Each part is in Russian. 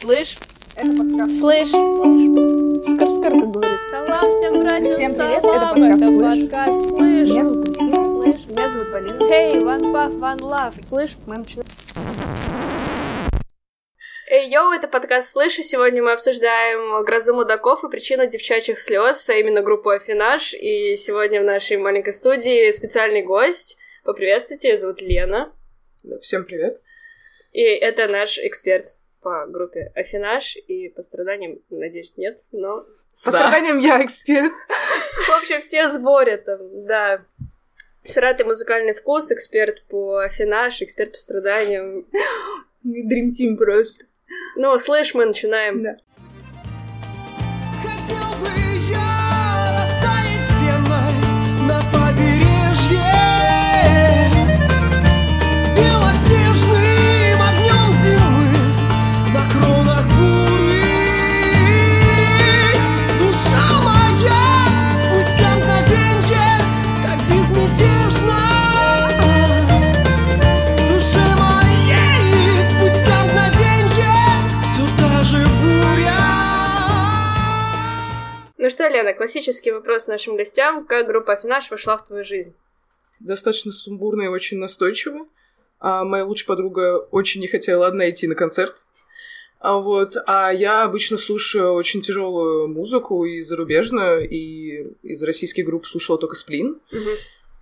Слышь? Это подкаст. Слышь? Слышь? Скор-скор, как говорится. Салам всем братьям, Всем привет, салам, это это подкаст подкаст Слышь? Меня зовут Кристина. Слышь? Меня зовут Полина. Hey, one puff, one love. Слышь? Мы начинаем. Эй, йоу, это подкаст «Слышь», и сегодня мы обсуждаем «Грозу мудаков» и причину девчачьих слез, а именно группу «Афинаж». И сегодня в нашей маленькой студии специальный гость. Поприветствуйте, ее зовут Лена. Всем привет. И это наш эксперт по группе «Афинаж», и по страданиям, надеюсь, нет, но... По страданиям я эксперт. В общем, все в сборе там, да. Сратый музыкальный вкус, эксперт по «Афинаж», эксперт по страданиям. Dream Team просто. Ну, слышь, мы начинаем. Да. Лена, классический вопрос нашим гостям. Как группа «Афинаж» вошла в твою жизнь? Достаточно сумбурно и очень настойчиво. А моя лучшая подруга очень не хотела одна идти на концерт. А вот, а я обычно слушаю очень тяжелую музыку и зарубежную, и из российских групп слушала только Сплин.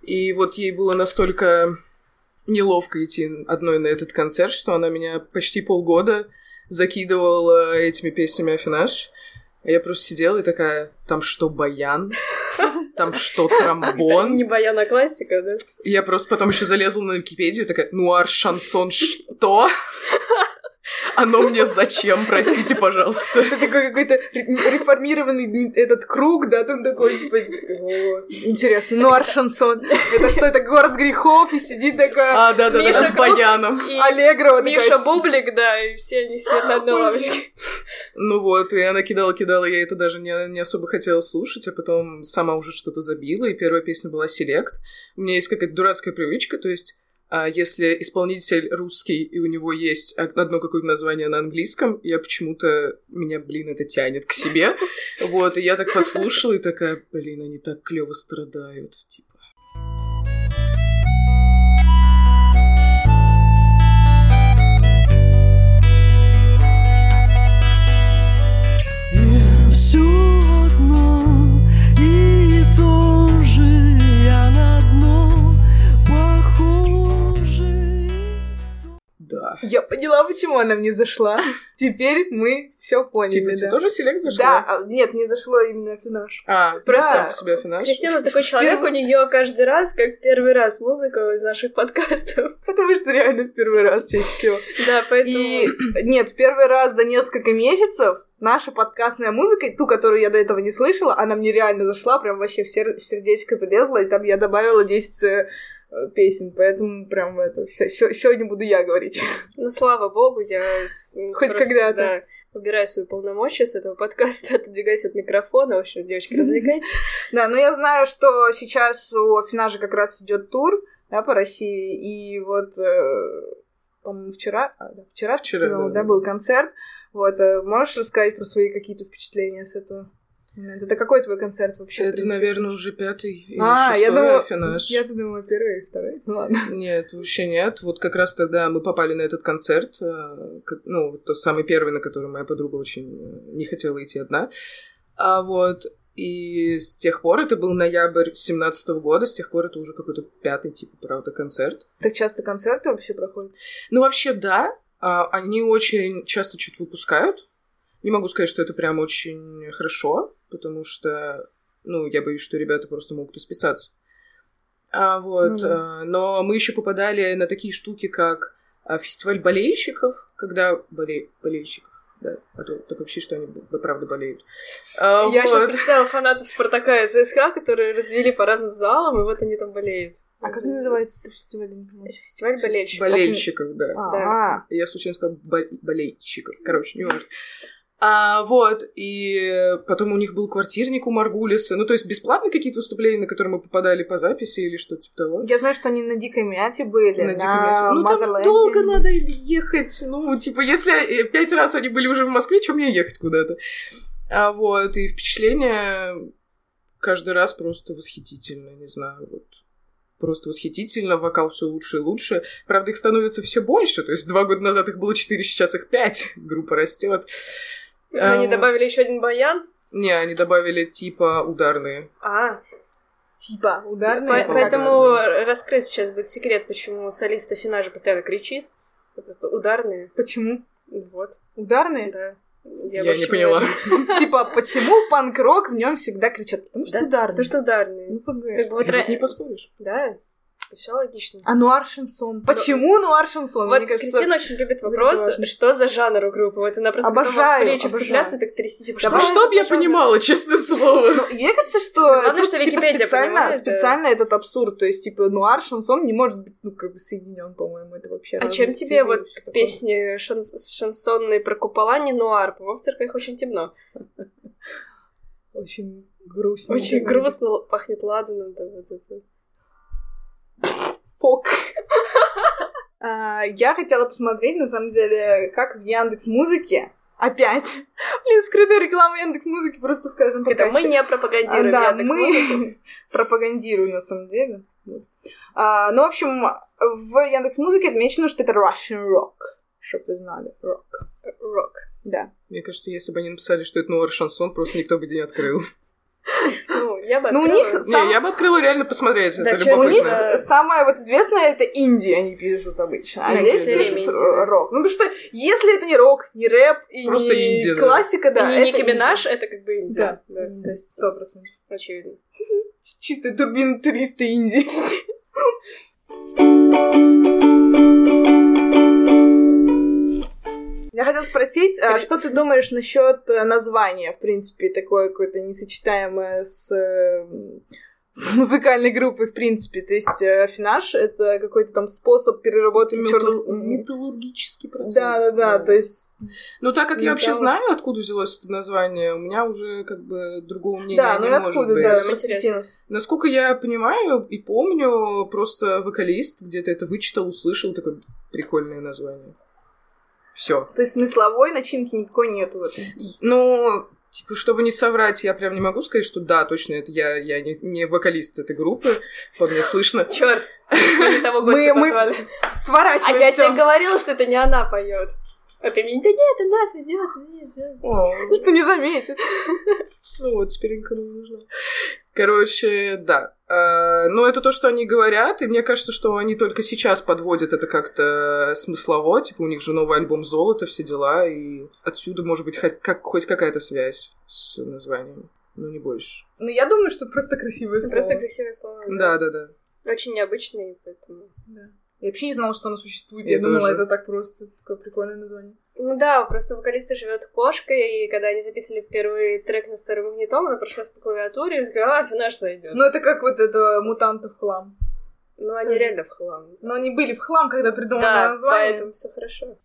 И вот ей было настолько неловко идти одной на этот концерт, что она меня почти полгода закидывала этими песнями Афинаж. А я просто сидела и такая, там что, баян? Там что, тромбон? Не баяна классика, да? И я просто потом еще залезла на Википедию и такая, нуар, шансон, что? Оно мне зачем, простите, пожалуйста. Это такой какой-то ре- реформированный этот круг, да, там такой, типа, интересно, ну, аршансон. Это что, это город грехов, и сидит такая А, да-да-да, Миша с баяном. И Аллегрова такая. Миша Бублик, да, и все они сидят на одной лавочке. Ну вот, и она кидала-кидала, я это даже не, не особо хотела слушать, а потом сама уже что-то забила, и первая песня была «Селект». У меня есть какая-то дурацкая привычка, то есть а, если исполнитель русский, и у него есть од- одно какое-то название на английском, я почему-то, меня, блин, это тянет к себе. Вот, и я так послушала, и такая, блин, они так клево страдают, типа. Да. Я поняла, почему она мне зашла. Теперь мы все поняли, Типа, тебе да. тоже селект зашел? Да, а, нет, не зашло именно Афинаж. А, Да. просто в себя финаш. Кристина такой человек, у нее каждый раз, как первый раз, музыка из наших подкастов. Потому что реально в первый раз чаще всего. Да, поэтому... И нет, в первый раз за несколько месяцев наша подкастная музыка, ту, которую я до этого не слышала, она мне реально зашла, прям вообще в, сер- в сердечко залезла, и там я добавила 10 э, песен, поэтому прям это сегодня буду я говорить. Ну, слава богу, я... с- Хоть когда-то. Да, убираю свои полномочия с этого подкаста, отодвигаюсь от микрофона. В общем, девочки, развлекайтесь. Да, но я знаю, что сейчас у Афинажа как раз идет тур, да, по России, и вот, э, по-моему, вчера, а, да, вчера, Вчера, да, да. был концерт, вот, э, можешь рассказать про свои какие-то впечатления с этого? Это какой твой концерт вообще? Это, наверное, уже пятый или А, я шестой думала, Афинаж. я-то думала, первый или второй. Ну ладно. Нет, вообще нет. Вот как раз тогда мы попали на этот концерт, э, ну, тот самый первый, на который моя подруга очень э, не хотела идти одна. А вот, и с тех пор, это был ноябрь семнадцатого года, с тех пор это уже какой-то пятый, типа, правда, концерт. Так часто концерты вообще проходят? Ну, вообще, да, а, они очень часто что-то выпускают. Не могу сказать, что это прям очень хорошо, потому что, ну, я боюсь, что ребята просто могут исписаться. А, вот, да. а, но мы еще попадали на такие штуки, как а, фестиваль болельщиков, когда боле... болельщиков, да, а то такое вообще, что они правда болеют. А, Я сейчас вот. представила фанатов Спартака и ЦСКА, которые развели по разным залам, и вот они там болеют. А как называется это фестиваль? Фестиваль болельщиков. Болельщиков, да. А, Я случайно сказала бол- болельщиков. Короче, не важно. А, вот, и потом у них был квартирник у Маргулиса. Ну, то есть бесплатные какие-то выступления, на которые мы попадали по записи или что-то типа того. Я знаю, что они на Дикой Мяте были, На на, Диком Мяте. Ну, там долго надо ехать. Ну, типа, если пять раз они были уже в Москве, чем мне ехать куда-то? А вот, и впечатление каждый раз просто восхитительно, не знаю, вот. Просто восхитительно, вокал все лучше и лучше. Правда, их становится все больше. То есть два года назад их было четыре, сейчас их пять. Группа растет. Они А, добавили еще один баян. Не, они добавили типа ударные. А, Типа, ударные. Типа поэтому ударные. раскрыть сейчас будет секрет, почему солист Афинажа постоянно кричит. Это просто ударные. Почему? Вот, Ударные? да. Я, больше не поняла. Типа, почему панк-рок в нем всегда кричат? Потому что Да, ударные. Потому что ударные. Ну, вот не поспоришь. Да, все логично. А нуар шансон? Почему нуар шансон? Вот Мне кажется, Кристина очень любит вопрос, что за жанр у группы. Вот она просто Обожаю, в плечи и так трясти. Типа, Давай что Чтоб я понимала, честное слово. Ну, мне кажется, что Главное, тут, что типа, специально, понимает, да. специально этот абсурд. То есть, типа, нуар, шансон не может быть, ну, как бы соединен, по-моему, это вообще А чем тебе вот песни шан- шансонные про купола не нуар? По-моему, в церквях очень темно. Очень грустно. Очень грустно, пахнет ладаном. Да, вот это. Фок. А, Я хотела посмотреть, на самом деле, как в Яндекс Музыке опять. Блин, скрытая реклама Яндекс Музыки просто в каждом Это мы подкасте. не пропагандируем А, да, Яндекс.Музыку. мы пропагандируем на самом деле. А, ну, в общем, в Яндекс Музыке отмечено, что это Russian Rock. Чтоб вы знали, рок. Рок. Да. Мне кажется, если бы они написали, что это нуар шансон, просто никто бы не открыл. Ну, я бы Ну, у открыла. них Сам- Не, я бы открыла реально посмотреть, Да, это чё, У них любопытно. Да. самое вот известное это инди, они пишут обычно. А Да, здесь пишут инди, рок. Ну, потому что если это не рок, не рэп и Просто не инди, классика, да, И это Ники. Минаж, это как бы инди. Да, Да, то есть сто процентов. очевидно. Чисто турбин туриста инди. Я хотела спросить, а что ты думаешь насчет э, названия, в принципе, такое какое-то несочетаемое с, э, с музыкальной группой, в принципе. То есть э, афинаж — это какой-то там способ переработки Метал- черных... Металлургический процесс. Да, да, да, то есть... Ну, так как я вообще металл. знаю, откуда взялось это название, у меня уже как бы другого мнения Да, ну не может откуда, быть. да, Интересно. просвети нас. Насколько я понимаю и помню, просто вокалист где-то это вычитал, услышал такое прикольное название. Все. То есть смысловой начинки никакой нету в этом. Ну, типа, чтобы не соврать, я прям не могу сказать, что да, точно, это я, я не, не вокалист этой группы, по мне слышно. Черт, мы того гостя позвали. А Сворачиваем я всё. тебе говорила, что это не она поет. А ты мне, да нет, она идет, нет, нет. О, Никто не заметит. ну вот, теперь никому не нужна. Короче, да. А, Ну, это то, что они говорят, и мне кажется, что они только сейчас подводят это как-то смыслово, типа у них же новый альбом «Золото», все дела, и отсюда, может быть, хоть, как, хоть какая-то связь с названием, но не больше. Ну, я думаю, что просто красивое слово. Просто красивое слово. Да-да-да. Очень необычный, поэтому... Да. Я вообще не знала, что оно существует. Я Я, думала, тоже. это так просто. Такое прикольное название. Ну да, просто вокалиста живет кошкой, и когда они записывали первый трек на старый магнитом, она прошлась по клавиатуре и сказала, а, финаш зайдет. Ну, это как вот это мутантов хлам. Ну, они реально в хлам. Но они были в хлам, когда придумали Да, название. поэтому все хорошо.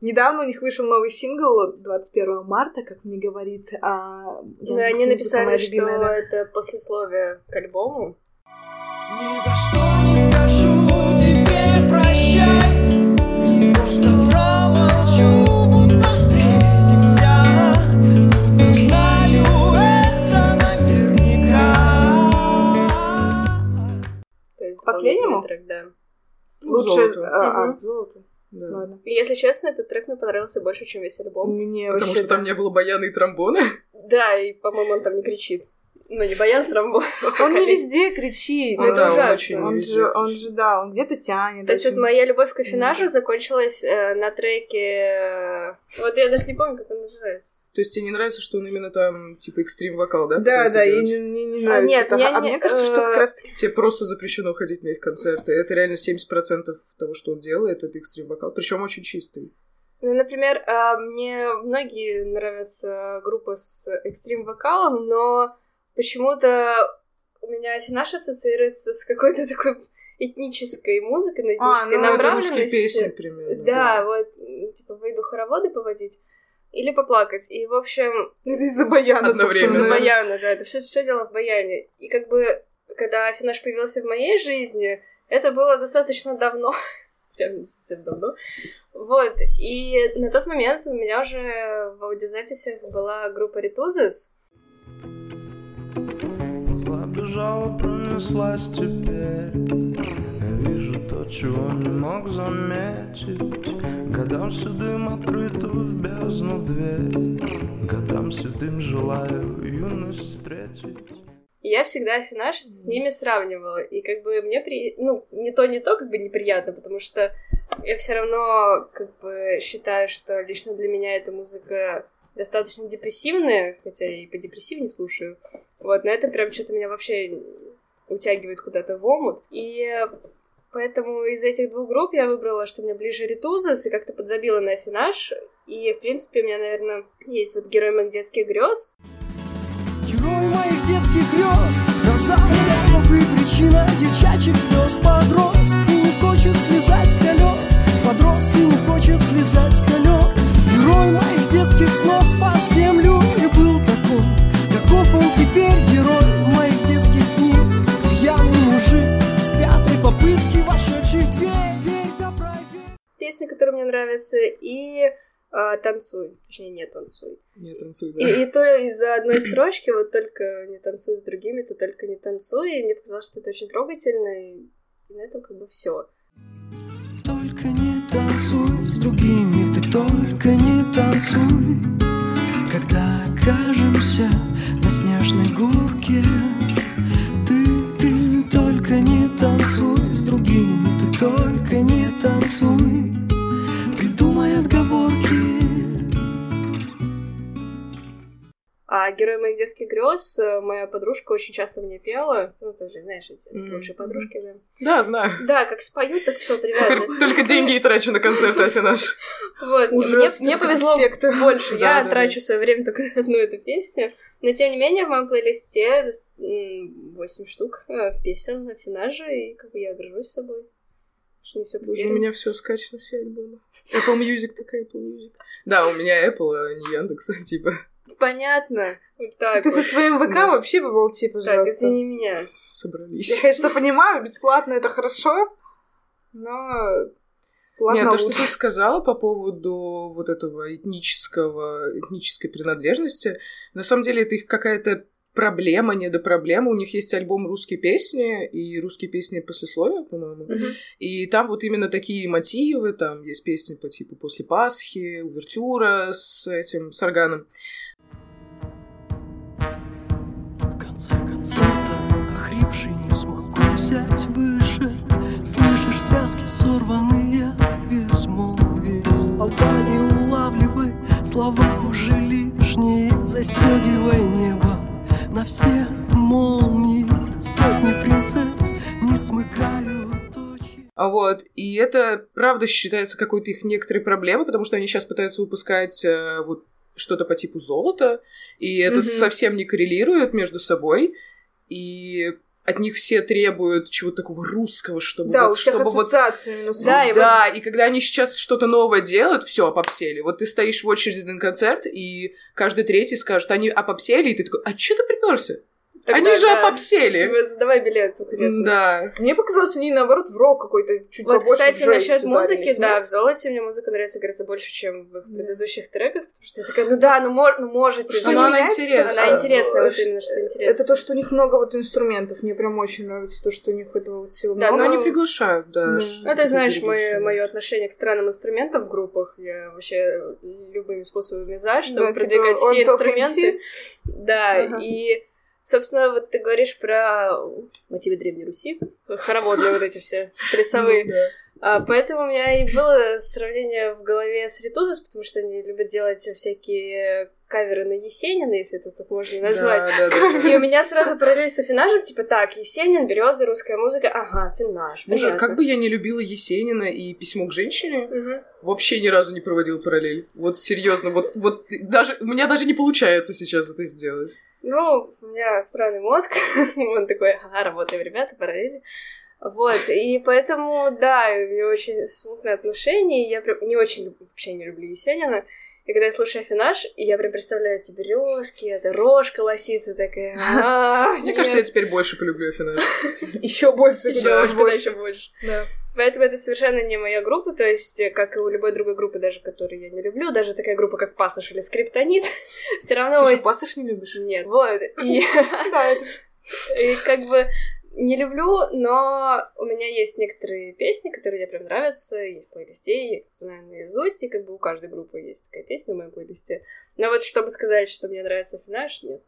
Недавно у них вышел новый сингл 21 марта, как мне говорит. А... Ну, Яндекс.Музыка они написали, что да. это послесловие к альбому. Ни за что не скажу Последнему? трек, да. Ну, Лучше... «Золото». А, а. Да. Ладно. И, если честно, этот трек мне понравился больше, чем весь альбом. Мне Потому вообще... что там не было баяна и тромбона. Да, и, по-моему, он там не кричит. Ну, не Баян Стромбо. Он не везде кричит. Ну, это ужасно. очень Он же, он же, да, он где-то тянет. То есть вот моя любовь к афинажу закончилась э, на треке... э, Вот я даже не помню, как он называется. То есть тебе не нравится, что он именно там, типа, экстрим вокал, да? Да, да, и не, мне не А, нравится. нет, это. мне а не- мне кажется, что э, как раз таки Тебе просто запрещено ходить на их концерты. Это реально 70% того, что он делает, это экстрим вокал. Причем очень чистый. Ну, например, э, мне многие нравятся группы с экстрим-вокалом, но почему-то у меня афинаж ассоциируется с какой-то такой этнической музыкой, на А, этнической ну, это направленности. песни примерно. Да, вот, м, типа, выйду хороводы поводить или поплакать. И, в общем, Это из-за баяна, Одновременно. из-за баяна, да, это все, все дело в баяне. И как бы, когда Афинаж появился в моей жизни, это было достаточно давно. Прям не совсем давно. Вот, и на тот момент у меня уже в аудиозаписях была группа Ритузес. Зла бежала, пронеслась теперь Я вижу то, чего не мог заметить Годам седым открытую в бездну дверь Годам седым желаю юность встретить я всегда Афинаж с ними сравнивала. И как бы мне при... Ну, не то, не то, как бы неприятно, потому что я все равно как бы считаю, что лично для меня эта музыка достаточно депрессивная, хотя и по депрессивнее слушаю. Вот, но это прям что-то меня вообще утягивает куда-то в омут. И поэтому из этих двух групп я выбрала, что мне ближе Ритузас, и как-то подзабила на Афинаж. И, в принципе, у меня, наверное, есть вот герой моих детских грез. Герой моих детских грез Гроза миллионов и причина девчачьих слез Подрос и не хочет слезать с колес Подрос и не хочет слезать с колес Герой моих детских снов спас землю и был Каков он теперь герой моих детских книг Пьяный мужик с пятой попытки вошедший в дверь Дверь добра верь Песня, которая мне нравится, и а, «Танцуй». Точнее, не «Танцуй». Не танцуй, да. И, и то из-за одной строчки, вот только не танцуй с другими, то только не танцуй. И мне показалось, что это очень трогательно, и, и на этом как бы все. Только не танцуй с другими, ты только не танцуй Когда окажемся снежной горке. Ты, ты только не танцуй с другими, ты только не танцуй. Придумай отговорки А герой моих детских грез, э, моя подружка очень часто мне пела. Ну, тоже, знаешь, эти Мгм. лучшие подружки, да. Да, знаю. Да, как споют, так все привязывается. только деньги и трачу на концерты Афинаж. Вот, мне, повезло больше. Я трачу свое время только на одну эту песню. Но тем не менее, в моем плейлисте 8 штук э, песен на финаже, и как бы я горжусь собой. Что не все Боже, у меня все скачано, все альбомы. Apple Music такая Apple Music. Да, у меня Apple, а не Яндекс, типа. Понятно. Вот так Ты вот. со своим ВК Может. вообще помолчи, Так, пожалуйста. извини меня. Я, Собрались. конечно, понимаю, бесплатно это хорошо, но платно Нет, то, что лучше. ты сказала по поводу вот этого этнического, этнической принадлежности, на самом деле это их какая-то проблема, не до проблемы. У них есть альбом «Русские песни» и «Русские песни послесловия», по-моему. Мгм. И там вот именно такие мотивы, там есть песни по типу «После Пасхи», «Увертюра» с этим, с органом. Конце концерта, охрипший, не смогу взять выше. Слышишь связки сорванные в безмолвии Слова не улавливай, слова уже лишние. Застегивай небо на все молнии. Сотни принцесс не смыкают А вот, и это, правда, считается какой-то их некоторой проблемой, потому что они сейчас пытаются выпускать э, вот что-то по типу золота, и это Мгм. совсем не коррелирует между собой, и от них все требуют чего-то такого русского, чтобы Да, вот, у всех чтобы вот Да, и вот- и когда они сейчас что-то новое делают, все, попсели. Вот ты стоишь в очереди на концерт, и каждый третий скажет, они опопсели, и ты такой, а что ты приперся? Тогда, они же да. опопсели. Типа, задавай билет, уходи отсюда. Да. Мне показалось, они наоборот в рок какой-то чуть Вот, побольше кстати, насчет музыки, да, в золоте мне музыка нравится гораздо больше, чем в их предыдущих треках, потому что я такая, ну да, ну, мор- ну можете. Что Но не она интересная. Она интересная, вот именно, что интересно. Это то, что у них много вот инструментов. Мне прям очень нравится то, что у них этого вот всего Да, много. Но они приглашают, да. Да. Ну, ты знаешь мое, мое отношение к странным инструментам в группах. Я вообще любыми способами за, чтобы Да, типа, продвигать он все инструменты. Да, Ага. и, собственно, вот ты говоришь про мотивы Древней Руси, хороводные вот эти все плясовые. Ну. А, поэтому у меня и было сравнение в голове с Ритузес, потому что они любят делать всякие каверы на Есенина, если это так можно назвать. Да, да, да. И у меня сразу параллель с Афинажем, типа, так, Есенин, Береза, русская музыка, ага, Финаж, Боже, как бы я не любила Есенина и письмо к женщине, Мгм. вообще ни разу не проводил параллель. Вот серьезно, вот, вот даже у меня даже не получается сейчас это сделать. Ну, у меня странный мозг, он такой, ага, работаем, ребята, параллели. Вот, и поэтому, да, у меня очень смутные отношения, я не очень, вообще не люблю Есенина. И когда я слушаю Афинаж, я прям представляю эти березки, эта рожка лосится такая. «А, Мне кажется, я нет». теперь больше полюблю Афинаж. Еще больше, куда больше. еще больше. Да. Поэтому это совершенно не моя группа, то есть, как и у любой другой группы, даже которую я не люблю, даже такая группа, как Пассаж или Скриптонит, все равно... Ты эти- что, пассаж не любишь? Нет, вот. И, Да, это... и как бы не люблю, но у меня есть некоторые песни, которые мне прям нравятся, есть в плейлисте, я знаю наизусть, и как бы у каждой группы есть такая песня в моем плейлисте. Но вот чтобы сказать, что мне нравится Финаш, нет,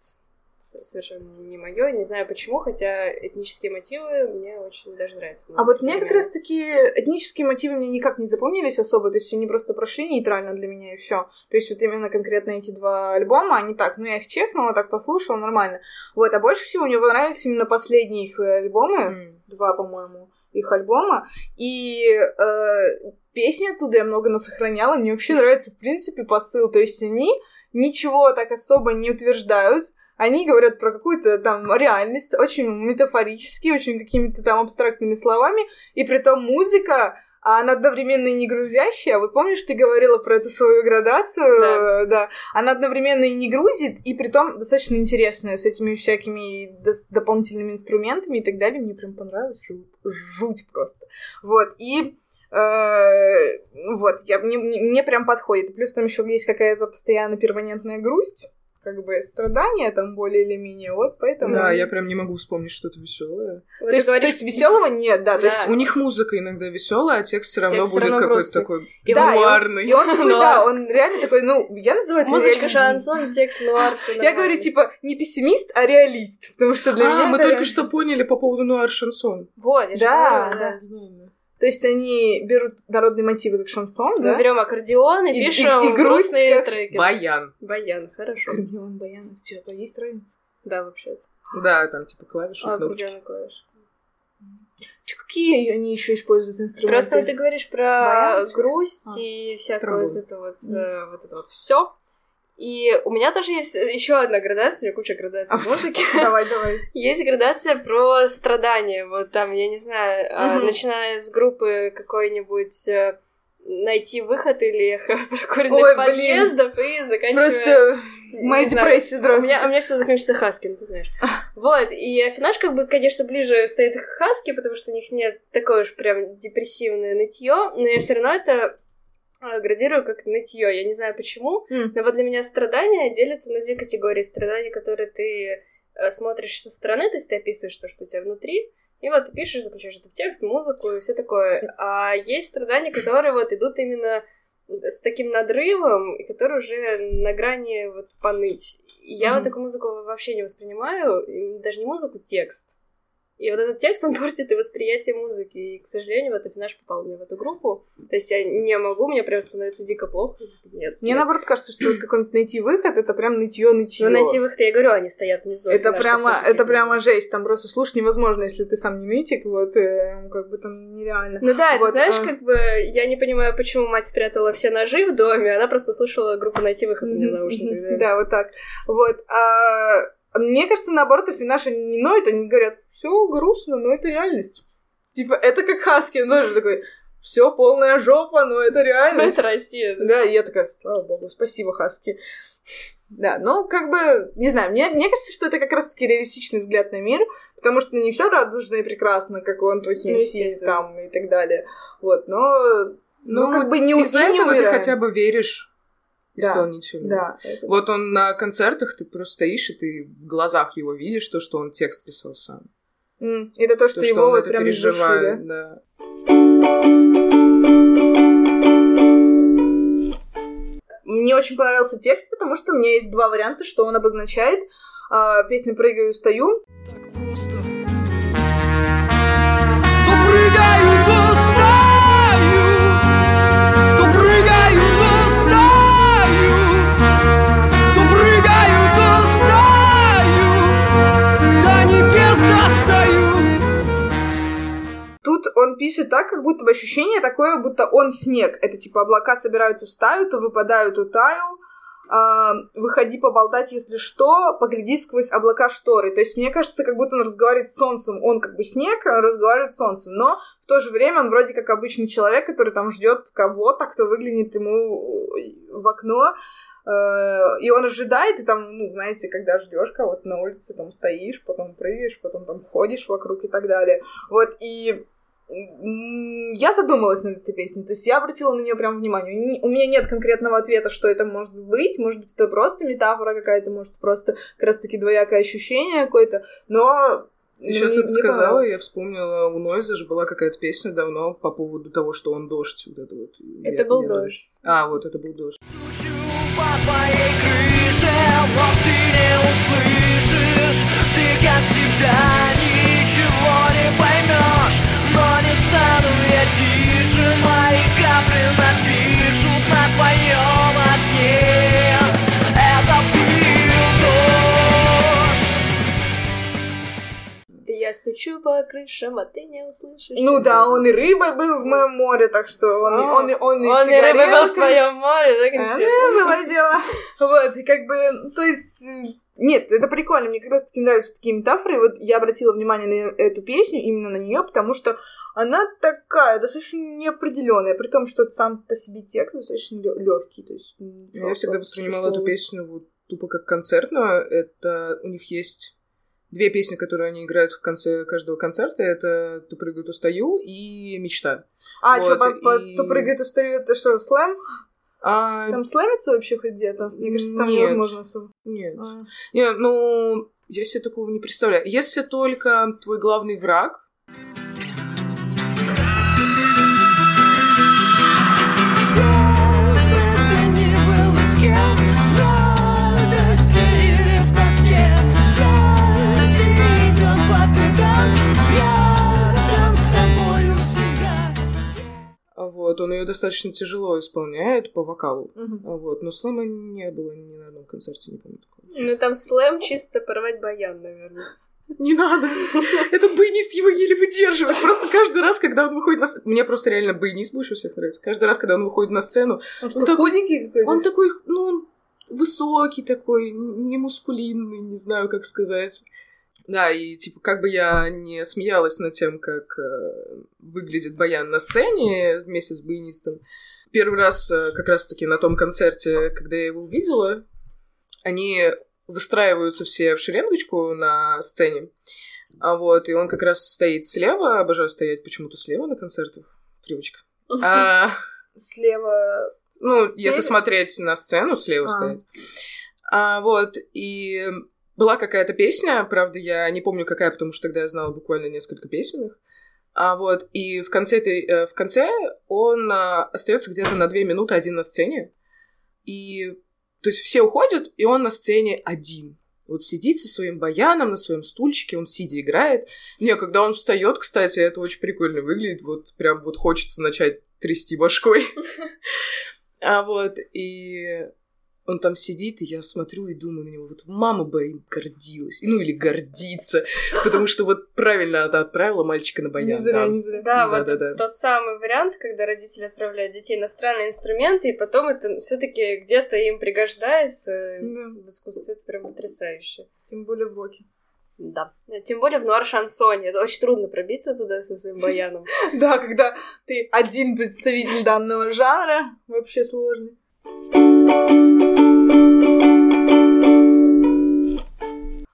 совершенно не мое, не знаю почему, хотя этнические мотивы мне очень даже нравятся. А вот мне как раз таки этнические мотивы мне никак не запомнились особо, то есть они просто прошли нейтрально для меня и все. То есть вот именно конкретно эти два альбома, они так, ну я их чекнула, так послушала, нормально. Вот, а больше всего мне понравились именно последние их э, альбомы, М. два, по-моему, их альбома, и э, песни оттуда я много насохраняла, мне вообще нравится, в принципе, посыл, то есть они ничего так особо не утверждают, они говорят про какую-то там реальность, очень метафорически, очень какими-то там абстрактными словами, и при том музыка, а она одновременно и не грузящая. Вот помнишь, ты говорила про эту свою градацию? Да. Да. Она одновременно и не грузит, и при том достаточно интересная, с этими всякими дополнительными инструментами и так далее. Мне прям понравилось. Жуть, просто. Вот, и э, вот, я, мне, мне прям подходит. Плюс там еще есть какая-то постоянно перманентная грусть, как бы страдания там более или менее, вот поэтому... Да, я прям не могу вспомнить что-то веселое. Вот То есть, то говоришь- есть веселого нет, да, то Да. есть У них музыка иногда веселая, а текст все равно Текст будет какой-то такой И да, и он- нуарный. И он такой, да, он реально такой, ну, я называю это Музычка, шансон, текст, нуар, Я говорю, типа, не пессимист, а реалист, потому что для а, меня мы только реально- что поняли по поводу нуар-шансон. Вот, Да, да. То есть они берут народные мотивы, как шансон, Мы да? берем аккордеон и, И- и- пишем и грусть грустные как- треки. Баян. Баян, хорошо. Аккордеон, баян, что-то есть разница? Да, вообще. Да, там типа клавиши, А, кнопочки. аккордеон и клавиши. Чё, какие они еще используют инструменты? Просто вот ты говоришь про Баян? грусть А, и всякое вот это вот, э, вот это вот все. И у меня тоже есть еще одна градация, у меня куча градаций А, в музыке. Давай, давай. Есть градация про страдания. Вот там, я не знаю, а, Мгм. начиная с группы какой-нибудь э, найти выход или прокуренных Ой, блин. подъездов и заканчивая... Просто не моя знаю, депрессия, У меня, у здравствуйте. меня все закончится Хаскин, ты знаешь. Вот, и Афинаж, как бы, конечно, ближе стоит к Хаски, потому что у них нет такое уж прям депрессивное нытье, но я все равно это э, градирую как нытье. Я не знаю почему, М. но вот для меня страдания делятся на две категории. Страдания, которые ты э, смотришь со стороны, то есть ты описываешь то, что у тебя внутри, и вот ты пишешь, заключаешь это в текст, музыку и все такое. А есть страдания, которые вот идут именно с таким надрывом, и которые уже на грани вот поныть. И я Мгм. вот такую музыку вообще не воспринимаю, даже не музыку, текст. И вот этот текст, он портит и восприятие музыки. И, к сожалению, вот Афинаж попал мне в эту группу. То есть я не могу, мне прям становится дико плохо. Нет, Мне наоборот кажется, что вот какой-нибудь найти выход, это прям нытье нытье. Ну, найти выход, я говорю, они стоят внизу. Это Афинаж, прямо, это прямо жесть, там просто слушать невозможно, если ты сам не нытик, вот, э, как бы там нереально. Ну да, Вот, ты знаешь, а. как бы я не понимаю, почему мать спрятала все ножи в доме, она просто услышала группу «Найти выход» в Мгм, наушниках. Да, вот так. Вот. А мне кажется, наоборот, Афинаши не ноют, они говорят, все грустно, но это реальность. Типа, это как Хаски, он тоже такой, все полная жопа, но это Ну, реальность. это Россия. да. Да, и я такая, слава богу, спасибо, Хаски. Да, ну, как бы, не знаю, мне, мне кажется, что это как раз-таки реалистичный взгляд на мир, потому что не все радужно и прекрасно, как он Ну, Тухинси естественно. там и так далее. Вот, но, ну, как бы не у- из-за этого ты хотя бы веришь исполнителю. Да. это- Вот он на концертах, ты просто стоишь, и ты в глазах его видишь то, что он текст писал сам. М, Это то, что То, его он вот прям из души, да? переживает, да. Мне очень понравился текст, потому что у меня есть два варианта, что он обозначает. А, песня «Прыгаю, стою». так просто То прыгаю, пишет так, как будто бы ощущение такое, будто он снег. Это типа облака собираются в стаю, то выпадают, то таю. а, выходи поболтать, если что, погляди сквозь облака шторы. То есть мне кажется, как будто он разговаривает с солнцем. Он как бы снег, а он разговаривает с солнцем. Но в то же время он вроде как обычный человек, который там ждет кого-то, кто выглянет ему в окно. Э, И он ожидает, и там, ну, знаете, когда ждешь кого-то на улице, там стоишь, потом прыгаешь, потом там ходишь вокруг и так далее. Вот, и я задумалась над этой песней, то есть я обратила на нее прям внимание. У меня нет конкретного ответа, что это может быть, может быть, это просто метафора какая-то, может, просто как раз-таки двоякое ощущение какое-то, но... Ты сейчас мне- это мне сказала, я вспомнила, у Нойза же была какая-то песня давно по поводу того, что он дождь. Вот это, вот. Это Я- был я дождь. А, вот это был дождь. Стучу по твоей крыше, стучу по крышам, а ты не услышишь. Ну да, он и рыбой был в моем море, так что он, и- А, он, и- он, и Он и рыба был в твоем море, так и А, да, было дело. Вот, и как бы, то есть... э, Нет, это прикольно, мне как раз таки нравятся такие метафоры. Вот я обратила внимание на эту песню, именно на нее, потому что она такая, достаточно неопределенная, при том, что сам по себе текст достаточно легкий. То есть, м, Я всегда воспринимала эту песню вот тупо как концертную. Это у них есть две песни, которые они играют в конце каждого концерта. Это «Tu прыгаю, то стою» и «Мечта». А, Вот, что, по, по- и- кто прыгает, устает, это что, слэм? А, Там слэмится вообще хоть где-то? Мне кажется, там Нет. невозможно особо. нет. А. Не, ну, я себе такого не представляю. Если только твой главный враг вот, он ее достаточно тяжело исполняет по вокалу. А Вот, но слэма не было ни на одном концерте, не помню такого. Ну там слэм чисто порвать баян, наверное. Не надо. Это баянист его еле выдерживает. Просто каждый раз, когда он выходит на сцену... Мне просто реально баянист больше всех нравится. Каждый раз, когда он выходит на сцену, Он что, Он такой- худенький какой-то? он такой, ну, он высокий такой, не мускулинный, не знаю, как сказать. Да, и типа, как бы я не смеялась над тем, как э, выглядит Баян на сцене вместе с баянистом. Первый раз э, как раз-таки на том концерте, когда я его увидела, они выстраиваются все в шеренгочку на сцене. А вот, и он как раз стоит слева, обожаю стоять почему-то слева на концертах, привычка. А, Слева... ну, если Слева? смотреть на сцену, слева А. стоит. А, вот, и была какая-то песня, правда, я не помню какая, потому что тогда я знала буквально несколько песен их. А вот, и в конце, этой, э, в конце он а, остается где-то на две минуты один на сцене. И, то есть все уходят, и он на сцене один. Вот сидит со своим баяном на своем стульчике, он сидя играет. Не, когда он встает, кстати, это очень прикольно выглядит. Вот прям вот хочется начать трясти башкой. А вот, и он там сидит, и я смотрю и думаю на него, вот мама бы им гордилась, ну или гордится, потому что вот правильно она отправила мальчика на баян. Не зря, да. не зря. Да, Да, вот да, да. тот самый вариант, когда родители отправляют детей на странные инструменты, и потом это все-таки где-то им пригождается Да. в искусстве. Это прям потрясающе. Тем более в роке. Да. Тем более в нуар-шансоне. Это очень трудно пробиться туда со своим баяном. Да, когда ты один представитель данного жанра, вообще сложно.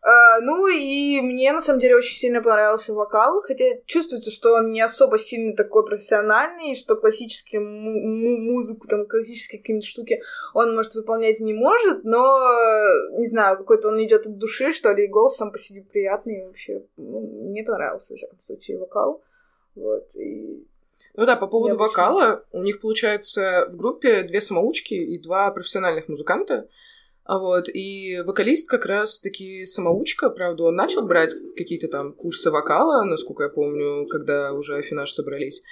А, ну и мне на самом деле очень сильно понравился вокал, хотя чувствуется, что он не особо сильно такой профессиональный, что классическую му- му- музыку, там, классические какие-нибудь штуки он, может, выполнять не может, но, не знаю, какой-то он идет от души, что ли, и голос сам по себе приятный, и вообще, ну, мне понравился, во всяком случае, вокал. Вот, и Ну да, по поводу Необычно. вокала, у них получается в группе две самоучки и два профессиональных музыканта. А вот, и вокалист как раз-таки самоучка, правда, он начал брать какие-то там курсы вокала, насколько я помню, когда уже Афинаж собрались.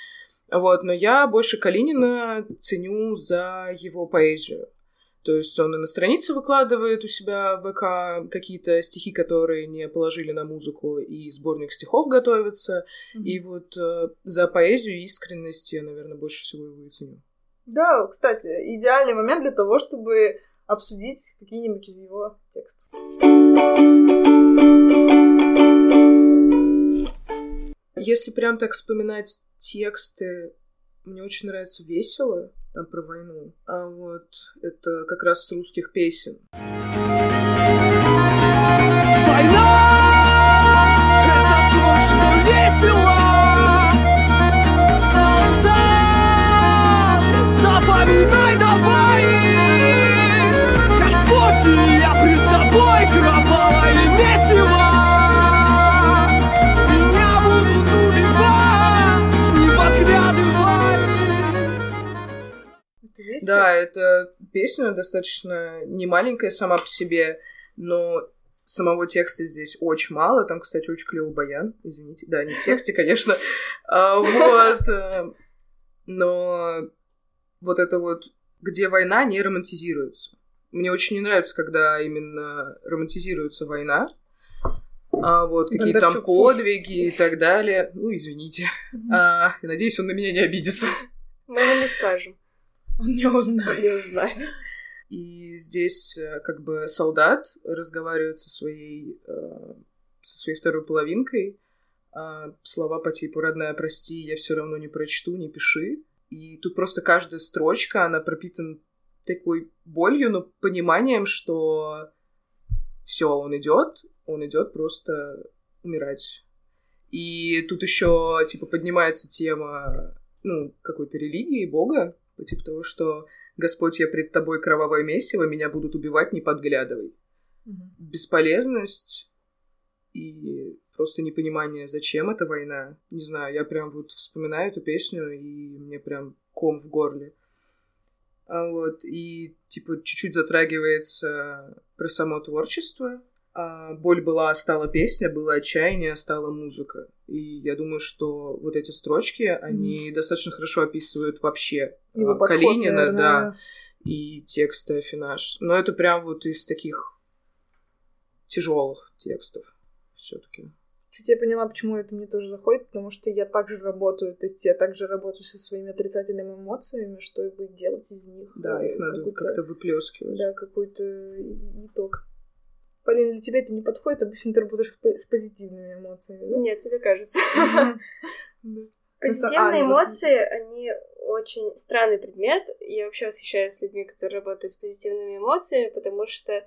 Вот, но я больше Калинина ценю за его поэзию. То есть он и на странице выкладывает у себя в ВК какие-то стихи, которые не положили на музыку, и сборник стихов готовится. И вот э, за поэзию и искренность я, наверное, больше всего его и ценю. Да, кстати, идеальный момент для того, чтобы обсудить какие-нибудь из его текстов. Если прям так вспоминать тексты, мне очень нравится «Весело», там про войну. А вот это как раз с русских песен. Война — Да, это песня достаточно не маленькая сама по себе, но самого текста здесь очень мало. Там, кстати, очень клевый баян. Извините. Да, не в тексте, конечно. А, Вот. э, Но вот это вот, где война не романтизируется. Мне очень не нравится, когда именно романтизируется война. А вот какие там подвиги и так далее. Ну, извините. А, надеюсь, он на меня не обидится. Мы ему не скажем. Он не узнает. Не знает. И здесь э, как бы солдат разговаривает со своей, э, со своей второй половинкой. А слова по типу «родная, прости, я все равно не прочту, не пиши». И тут просто каждая строчка, она пропитана такой болью, но пониманием, что все, он идет, он идет просто умирать. И тут еще типа поднимается тема ну, какой-то религии, бога, по типу того, что Господь, я пред тобой кровавое месиво, меня будут убивать, не подглядывай. Мгм. Бесполезность и просто непонимание, зачем эта война. Не знаю, я прям вот вспоминаю эту песню, и мне прям ком в горле. А вот, и типа чуть-чуть затрагивается про само творчество. А боль была, стала песня, было отчаяние, стала музыка. И я думаю, что вот эти строчки, они достаточно хорошо описывают вообще Его а, подход, Калинина, наверное. да, и тексты Афинаж. Но это прям вот из таких тяжелых текстов все-таки. Кстати, я поняла, почему это мне тоже заходит, потому что я также работаю, то есть я также работаю со своими отрицательными эмоциями, чтобы делать из них Да, э, их надо какой-то- как-то выплескивать. Да, какой-то итог. Полин, для тебя это не подходит, обычно ты работаешь с по- с позитивными эмоциями, да? Нет, тебе кажется. Позитивные эмоции, они очень странный предмет. Я вообще восхищаюсь людьми, которые работают с позитивными эмоциями, потому что,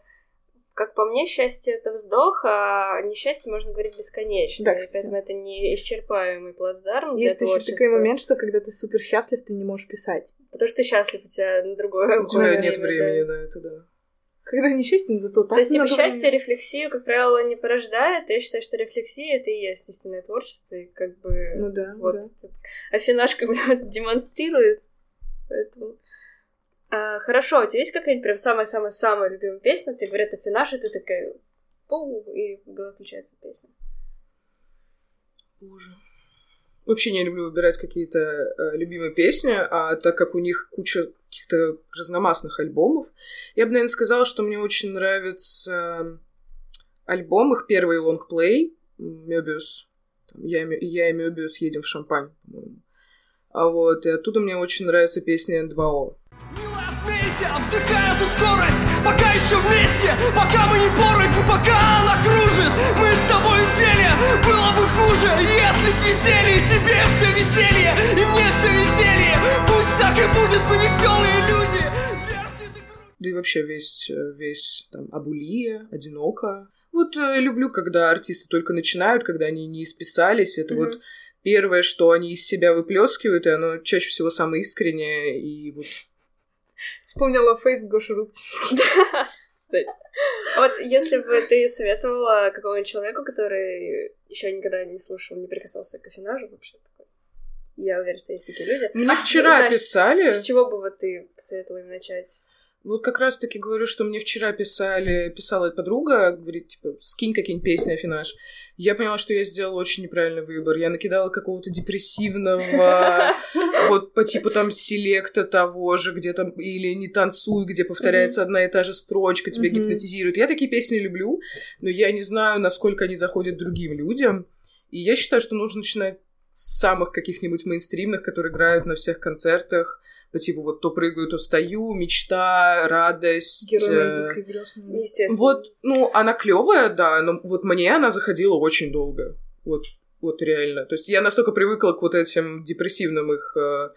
как по мне, счастье — это вздох, а несчастье можно говорить бесконечно. Да, и кстати. поэтому это не исчерпаемый плацдарм для Есть еще творчества. такой момент, что когда ты супер счастлив, ты не можешь писать. Потому что ты счастлив, у тебя на другое У тебя нет времени да. на это, да. Когда несчастен, зато так То есть, типа, счастье времени. рефлексию, как правило, не порождает. Я считаю, что рефлексия — это и есть истинное творчество, и как бы... Ну да, Вот да. Афинаж как бы демонстрирует. Поэтому... А, хорошо, у тебя есть какая-нибудь прям самая-самая-самая любимая песня? Тебе говорят Афинаж, и ты такая... Пу, и в голове включается песня. Боже. Вообще не люблю выбирать какие-то э, любимые песни, а так как у них куча каких-то разномастных альбомов, я бы, наверное, сказала, что мне очень нравится альбом, их первый лонгплей, Мёбиус. Там Я, я и Мёбиус едем в Шампань, по-моему. А вот, и оттуда мне очень нравится песня 2О. Милая, смейся, вдыхай эту скорость Пока еще вместе, пока мы не порознь Пока она кружит, мы с тобой в деле Было бы хуже, если б веселье Тебе все веселье, и мне будет, веселые люди Да и вообще весь, э, весь там Абулия, Одиноко. Вот э, люблю, когда артисты только начинают, когда они не исписались. Это Мгм. вот первое, что они из себя выплескивают, и оно чаще всего самое искреннее. И вот Вспомнила фейс Гоши Рубчинский. Кстати. Вот если бы ты советовала какому-нибудь человеку, который еще никогда не слушал, не прикасался к Афинажу вообще такой. Я уверена, что есть такие люди. мне вчера знаешь, писали. С чего бы вот ты посоветовала им начать? Вот как раз-таки говорю, что мне вчера писали, писала подруга, говорит, типа, скинь какие-нибудь песни, Афинаж. Я поняла, что я сделала очень неправильный выбор. Я накидала какого-то депрессивного, вот по типу там селекта того же, где там, или не танцуй, где повторяется одна и та же строчка, тебя гипнотизирует. Я такие песни люблю, но я не знаю, насколько они заходят другим людям. И я считаю, что нужно начинать самых каких-нибудь мейнстримных, которые играют на всех концертах. По типу вот то прыгаю, то стою, мечта, радость. Герой э. Вот, ну, она клевая, да, но вот мне она заходила очень долго. Вот, вот реально. То есть я настолько привыкла к вот этим депрессивным их э,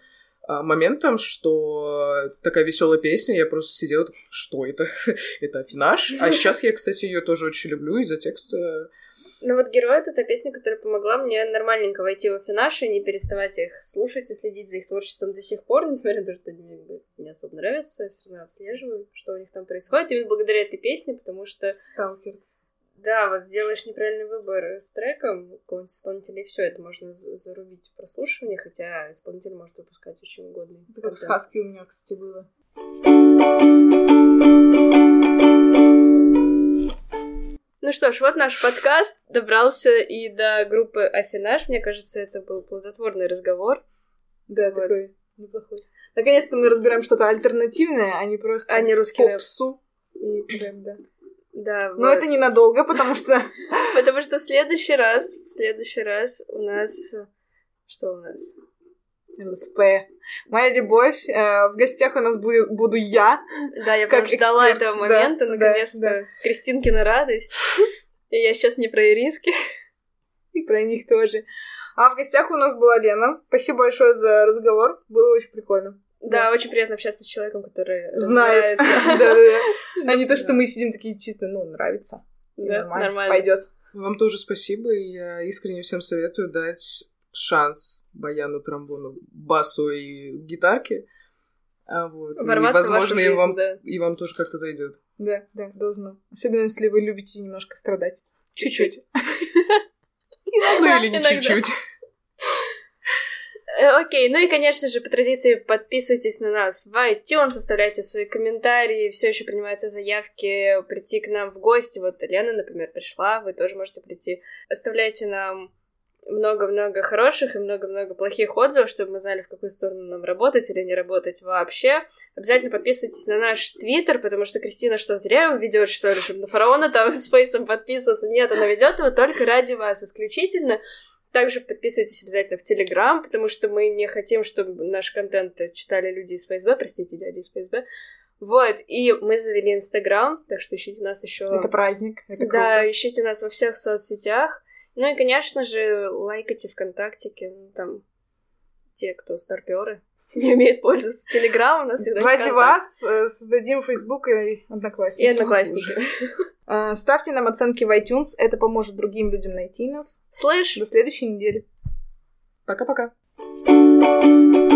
а, моментам, что такая веселая песня, я просто сидела, что это? это Афинаж. А сейчас я, кстати, ее тоже очень люблю из-за текста. Ну вот «Герой» — это та песня, которая помогла мне нормальненько войти в Афинаж и не переставать их слушать и следить за их творчеством до сих пор, несмотря на то, что они мне не особо нравятся, я все равно отслеживаю, что у них там происходит, именно благодаря этой песне, потому что Сталкер. Да, вот сделаешь неправильный выбор с треком какого-нибудь исполнителя, и все это можно зарубить в прослушивание, хотя исполнитель может выпускать очень угодный Это как с. Хаски у меня, кстати, было. Ну что ж, вот наш подкаст добрался и до группы Афинаж. Мне кажется, это был плодотворный разговор. Да, Вот. такой неплохой. Наконец-то мы разбираем что-то альтернативное, а не просто А не русский попсу и рэп, да. Да, Но вот. это ненадолго, потому что Потому что в следующий раз, в следующий раз у нас... Что у нас? ЛСП. Моя любовь. Э, в гостях у нас будет, буду я. Да, я прям ждала эксперт, этого да, момента, да, наконец-то. да. Кристинкина радость. И я сейчас не про ириски. И про них тоже. А в гостях у нас была Лена. Спасибо большое за разговор. Было очень прикольно. Да, очень приятно общаться с человеком, который Знает. А не то, что мы сидим такие чисто, ну, нравится. И Да, Нормально. Пойдет. Вам тоже спасибо, и я искренне всем советую дать шанс баяну, тромбону, басу и гитарке. А вот. И, Ворваться в вашу возможно, и жизнь, вам, да. и вам тоже как-то зайдет. Да, да, должно. Особенно, если вы любите немножко страдать. Чуть-чуть. Ну или не чуть-чуть. Э, Окей, ну и, конечно же, по традиции подписывайтесь на нас в iTunes, оставляйте свои комментарии, все еще принимаются заявки прийти к нам в гости. Вот Лена, например, пришла, вы тоже можете прийти. Оставляйте нам много-много хороших и много-много плохих отзывов, чтобы мы знали, в какую сторону нам работать или не работать вообще. Обязательно подписывайтесь на наш твиттер, потому что Кристина что, зря его ведет, что ли, чтобы на фараона там с фейсом подписываться? Нет, она ведет его только ради вас, исключительно. Также подписывайтесь обязательно в Телеграм, потому что мы не хотим, чтобы наш контент читали люди из ФСБ, простите, дяди из ФСБ. Вот, и мы завели Инстаграм, так что ищите нас еще. Это праздник. Это Да, круто. ищите нас во всех соцсетях. Ну и, конечно же, лайкайте ВКонтактике, ну, там, те, кто старперы, не умеют пользоваться Телеграмом, у нас всегда Ради вас э, создадим Facebook и Одноклассники. И одноклассники. Э, Ставьте нам оценки в iTunes, это поможет другим людям найти нас. Слышь, До следующей недели. Пока-пока. Thank